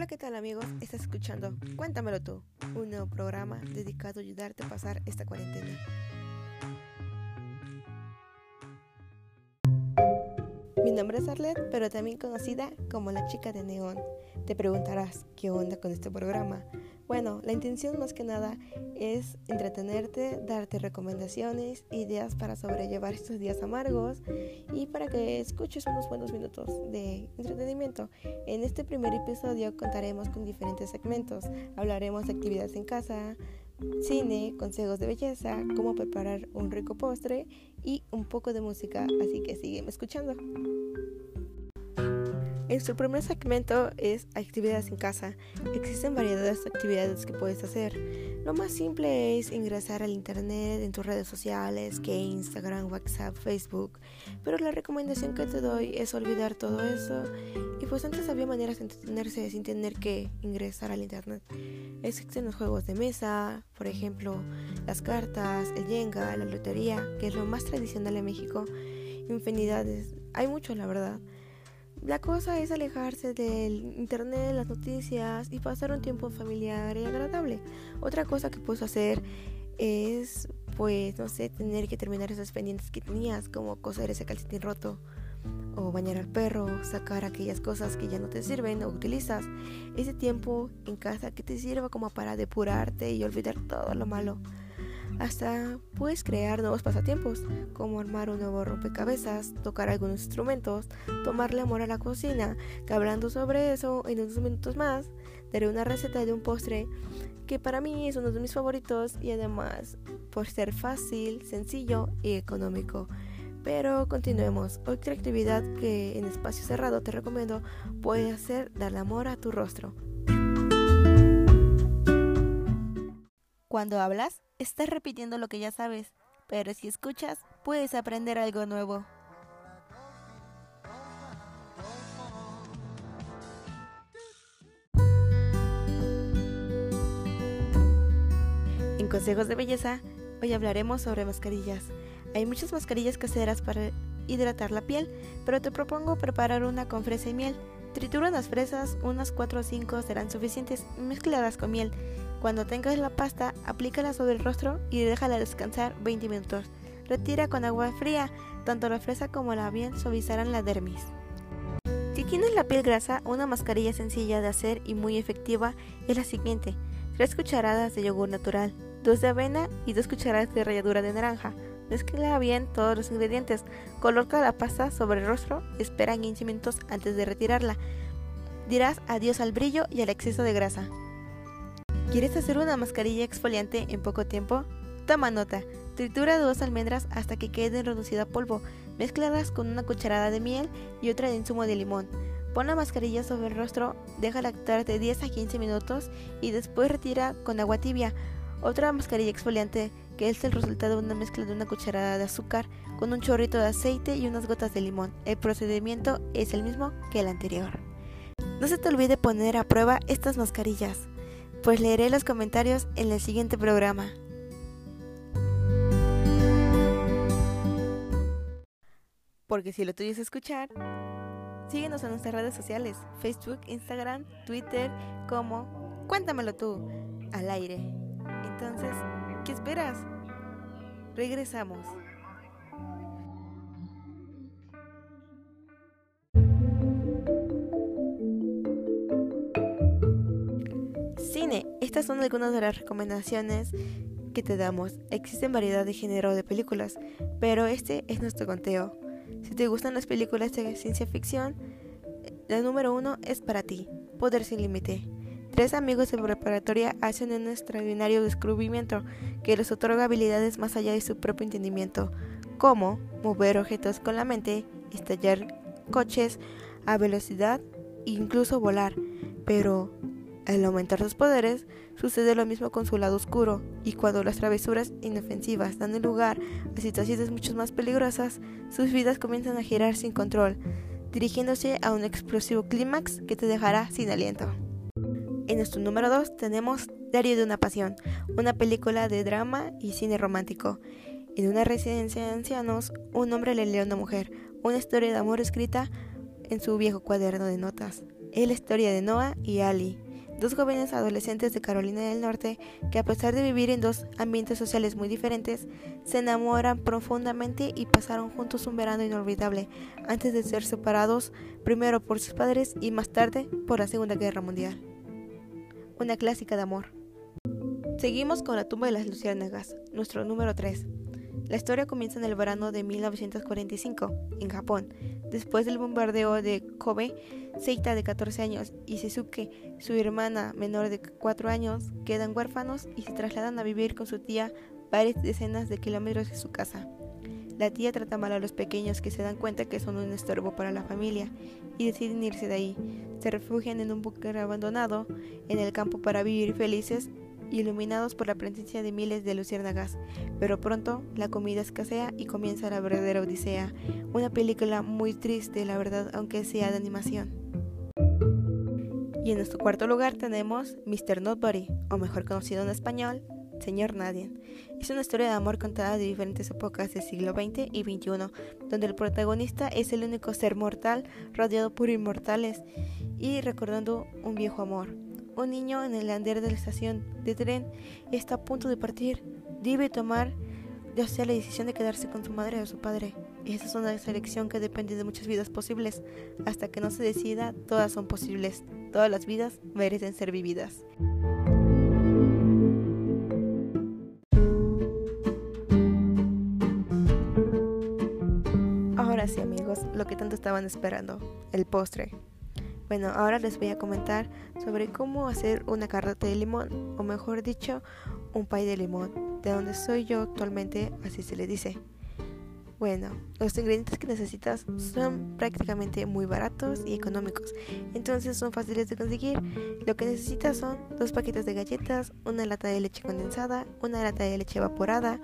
Hola, ¿qué tal amigos? Estás escuchando Cuéntamelo tú, un nuevo programa dedicado a ayudarte a pasar esta cuarentena. Mi nombre es Arlette, pero también conocida como la chica de neón. Te preguntarás, ¿qué onda con este programa? Bueno, la intención más que nada es entretenerte, darte recomendaciones, ideas para sobrellevar estos días amargos y para que escuches unos buenos minutos de entretenimiento. En este primer episodio contaremos con diferentes segmentos. Hablaremos de actividades en casa, cine, consejos de belleza, cómo preparar un rico postre y un poco de música, así que sígueme escuchando. En su primer segmento es actividades en casa. Existen variedades de actividades que puedes hacer. Lo más simple es ingresar al internet en tus redes sociales, que Instagram, WhatsApp, Facebook. Pero la recomendación que te doy es olvidar todo eso. Y pues antes había maneras de entretenerse sin tener que ingresar al internet. Existen los juegos de mesa, por ejemplo, las cartas, el Jenga, la lotería, que es lo más tradicional en México. Infinidades. Hay mucho, la verdad. La cosa es alejarse del internet, las noticias y pasar un tiempo familiar y agradable. Otra cosa que puedes hacer es, pues, no sé, tener que terminar esos pendientes que tenías, como coser ese calcetín roto, o bañar al perro, sacar aquellas cosas que ya no te sirven o utilizas. Ese tiempo en casa que te sirva como para depurarte y olvidar todo lo malo. Hasta puedes crear nuevos pasatiempos, como armar un nuevo rompecabezas, tocar algunos instrumentos, tomarle amor a la cocina, hablando sobre eso, en unos minutos más, daré una receta de un postre que para mí es uno de mis favoritos y además por ser fácil, sencillo y económico. Pero continuemos. Otra actividad que en espacio cerrado te recomiendo puede ser darle amor a tu rostro. Cuando hablas, estás repitiendo lo que ya sabes, pero si escuchas, puedes aprender algo nuevo. En Consejos de Belleza, hoy hablaremos sobre mascarillas. Hay muchas mascarillas caseras para hidratar la piel, pero te propongo preparar una con fresa y miel. Tritura las fresas, unas 4 o 5 serán suficientes, mezcladas con miel. Cuando tengas la pasta, aplícala sobre el rostro y déjala descansar 20 minutos. Retira con agua fría, tanto la fresa como la miel suavizarán la dermis. Si tienes la piel grasa, una mascarilla sencilla de hacer y muy efectiva es la siguiente. 3 cucharadas de yogur natural, 2 de avena y 2 cucharadas de ralladura de naranja. Mezcla bien todos los ingredientes, coloca la pasta sobre el rostro espera 15 minutos antes de retirarla. Dirás adiós al brillo y al exceso de grasa. ¿Quieres hacer una mascarilla exfoliante en poco tiempo? Toma nota. Tritura dos almendras hasta que queden reducida a polvo. Mezclalas con una cucharada de miel y otra de insumo de limón. Pon la mascarilla sobre el rostro, déjala actuar de 10 a 15 minutos y después retira con agua tibia. Otra mascarilla exfoliante que es el resultado de una mezcla de una cucharada de azúcar con un chorrito de aceite y unas gotas de limón. El procedimiento es el mismo que el anterior. No se te olvide poner a prueba estas mascarillas pues leeré los comentarios en el siguiente programa. Porque si lo tuyo es escuchar, síguenos en nuestras redes sociales, Facebook, Instagram, Twitter, como Cuéntamelo tú, al aire. Entonces, ¿qué esperas? Regresamos. Estas son algunas de las recomendaciones que te damos. Existen variedad de género de películas, pero este es nuestro conteo. Si te gustan las películas de ciencia ficción, la número uno es para ti, Poder sin Límite. Tres amigos de preparatoria hacen un extraordinario descubrimiento que les otorga habilidades más allá de su propio entendimiento, como mover objetos con la mente, estallar coches a velocidad e incluso volar. Pero al aumentar sus poderes, sucede lo mismo con su lado oscuro, y cuando las travesuras inofensivas dan lugar a situaciones mucho más peligrosas, sus vidas comienzan a girar sin control, dirigiéndose a un explosivo clímax que te dejará sin aliento. En nuestro número 2 tenemos Diario de una Pasión, una película de drama y cine romántico. En una residencia de ancianos, un hombre le lee a una mujer, una historia de amor escrita en su viejo cuaderno de notas. Es la historia de Noah y Ali, dos jóvenes adolescentes de Carolina del Norte que a pesar de vivir en dos ambientes sociales muy diferentes, se enamoran profundamente y pasaron juntos un verano inolvidable antes de ser separados primero por sus padres y más tarde por la Segunda Guerra Mundial. Una clásica de amor. Seguimos con la tumba de las luciérnagas, nuestro número 3. La historia comienza en el verano de 1945, en Japón. Después del bombardeo de Kobe, Seita, de 14 años, y Shizuke, su hermana menor de 4 años, quedan huérfanos y se trasladan a vivir con su tía varias decenas de kilómetros de su casa. La tía trata mal a los pequeños que se dan cuenta que son un estorbo para la familia y deciden irse de ahí. Se refugian en un búnker abandonado en el campo para vivir felices iluminados por la presencia de miles de luciérnagas, pero pronto la comida escasea y comienza la verdadera odisea, una película muy triste, la verdad, aunque sea de animación. Y en nuestro cuarto lugar tenemos Mr. Nobody, o mejor conocido en español, Señor Nadie. Es una historia de amor contada de diferentes épocas del siglo XX y XXI, donde el protagonista es el único ser mortal rodeado por inmortales y recordando un viejo amor. Un niño en el andén de la estación de tren está a punto de partir. Debe tomar ya sea la decisión de quedarse con su madre o su padre. Esa es una selección que depende de muchas vidas posibles. Hasta que no se decida, todas son posibles. Todas las vidas merecen ser vividas. Sí amigos, lo que tanto estaban esperando, el postre. Bueno, ahora les voy a comentar sobre cómo hacer una carrota de limón, o mejor dicho, un pay de limón, de donde soy yo actualmente, así se le dice. Bueno, los ingredientes que necesitas son prácticamente muy baratos y económicos, entonces son fáciles de conseguir. Lo que necesitas son dos paquetes de galletas, una lata de leche condensada, una lata de leche evaporada,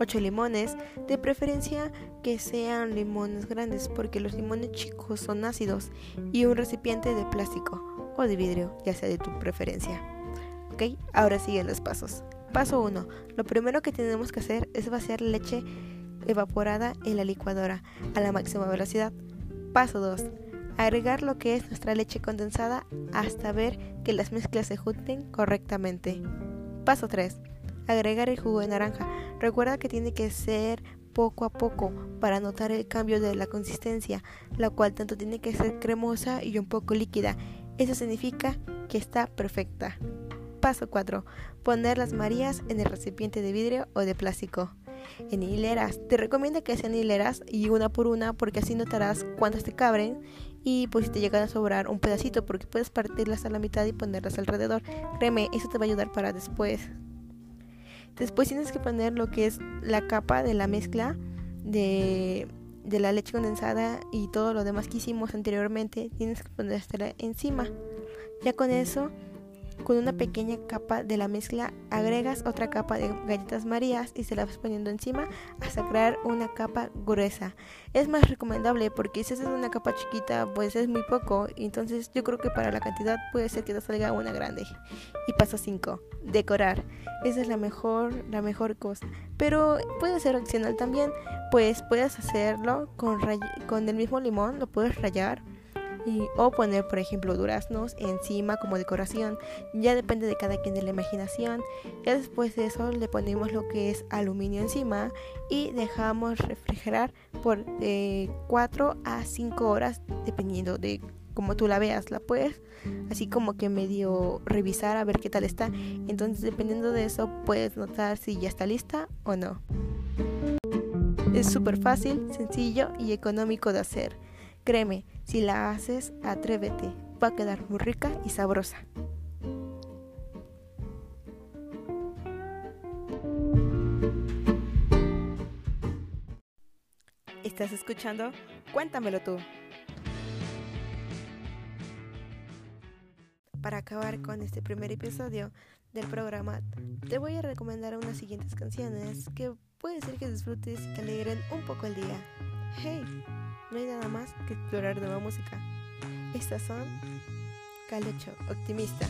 8 limones, de preferencia que sean limones grandes porque los limones chicos son ácidos y un recipiente de plástico o de vidrio, ya sea de tu preferencia. Ok, ahora siguen los pasos. Paso 1. Lo primero que tenemos que hacer es vaciar leche evaporada en la licuadora a la máxima velocidad. Paso 2. Agregar lo que es nuestra leche condensada hasta ver que las mezclas se junten correctamente. Paso 3 agregar el jugo de naranja. Recuerda que tiene que ser poco a poco para notar el cambio de la consistencia, la cual tanto tiene que ser cremosa y un poco líquida. Eso significa que está perfecta. Paso 4. Poner las marías en el recipiente de vidrio o de plástico. En hileras. Te recomiendo que sean hileras y una por una porque así notarás cuántas te cabren y pues si te llegan a sobrar un pedacito porque puedes partirlas a la mitad y ponerlas alrededor. Créeme, eso te va a ayudar para después. Después tienes que poner lo que es la capa de la mezcla de, de la leche condensada y todo lo demás que hicimos anteriormente. Tienes que ponértela encima. Ya con eso con una pequeña capa de la mezcla agregas otra capa de galletas marías y se la vas poniendo encima hasta crear una capa gruesa. Es más recomendable porque si haces una capa chiquita pues es muy poco, entonces yo creo que para la cantidad puede ser que te salga una grande. Y paso 5, decorar. Esa es la mejor, la mejor cosa. Pero puede ser opcional también, pues puedes hacerlo con, con el mismo limón, lo puedes rayar o poner por ejemplo duraznos encima como decoración. Ya depende de cada quien de la imaginación. Ya después de eso le ponemos lo que es aluminio encima y dejamos refrigerar por 4 eh, a 5 horas dependiendo de cómo tú la veas. La puedes así como que medio revisar a ver qué tal está. Entonces dependiendo de eso puedes notar si ya está lista o no. Es súper fácil sencillo y económico de hacer Créeme, si la haces, atrévete, va a quedar muy rica y sabrosa. ¿Estás escuchando? Cuéntamelo tú. Para acabar con este primer episodio del programa, te voy a recomendar unas siguientes canciones que puede ser que disfrutes y te alegren un poco el día. Hey, no hay nada más que explorar nueva música. Estas son Calecho, Optimista.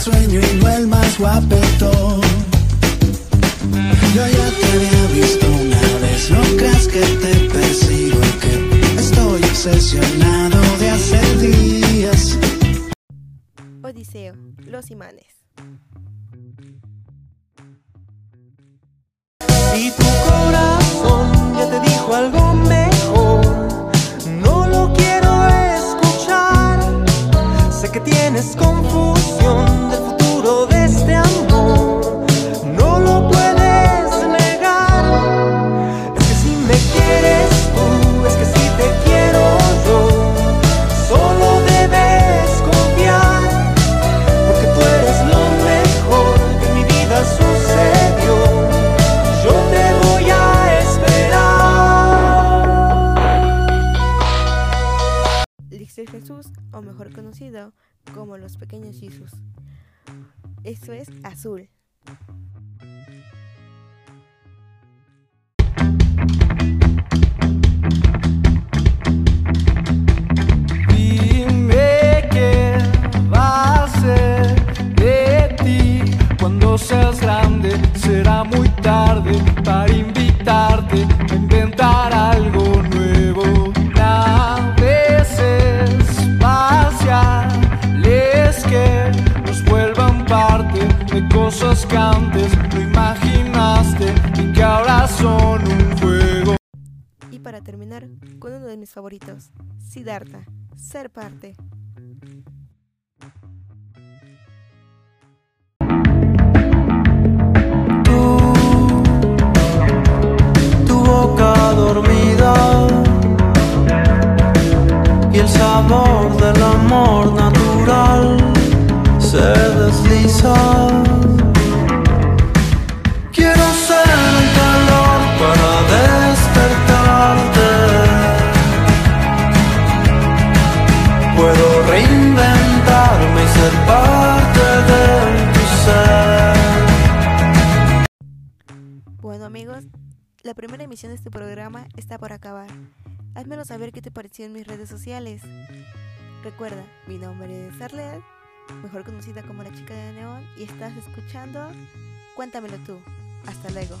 Risueño y no el más guapetón. Yo ya te había visto una vez, no creas que te persigo y que estoy obsesionado de hace días. Odiseo, los imanes. Y tu corazón ya te dijo algo mejor. No lo quiero escuchar. Sé que tienes confusión conocido como los pequeños Jesús. Esto es azul. Dime qué va a ser de ti cuando seas grande. Será muy tarde para invitarte a inventar favoritos, Siddhartha, ser parte. tú, tu boca dormida y el sabor del amor natural se desliza. La primera emisión de este programa está por acabar. Házmelo saber qué te pareció en mis redes sociales. Recuerda, mi nombre es Arlette, mejor conocida como la chica de neón, y estás escuchando Cuéntamelo tú. Hasta luego.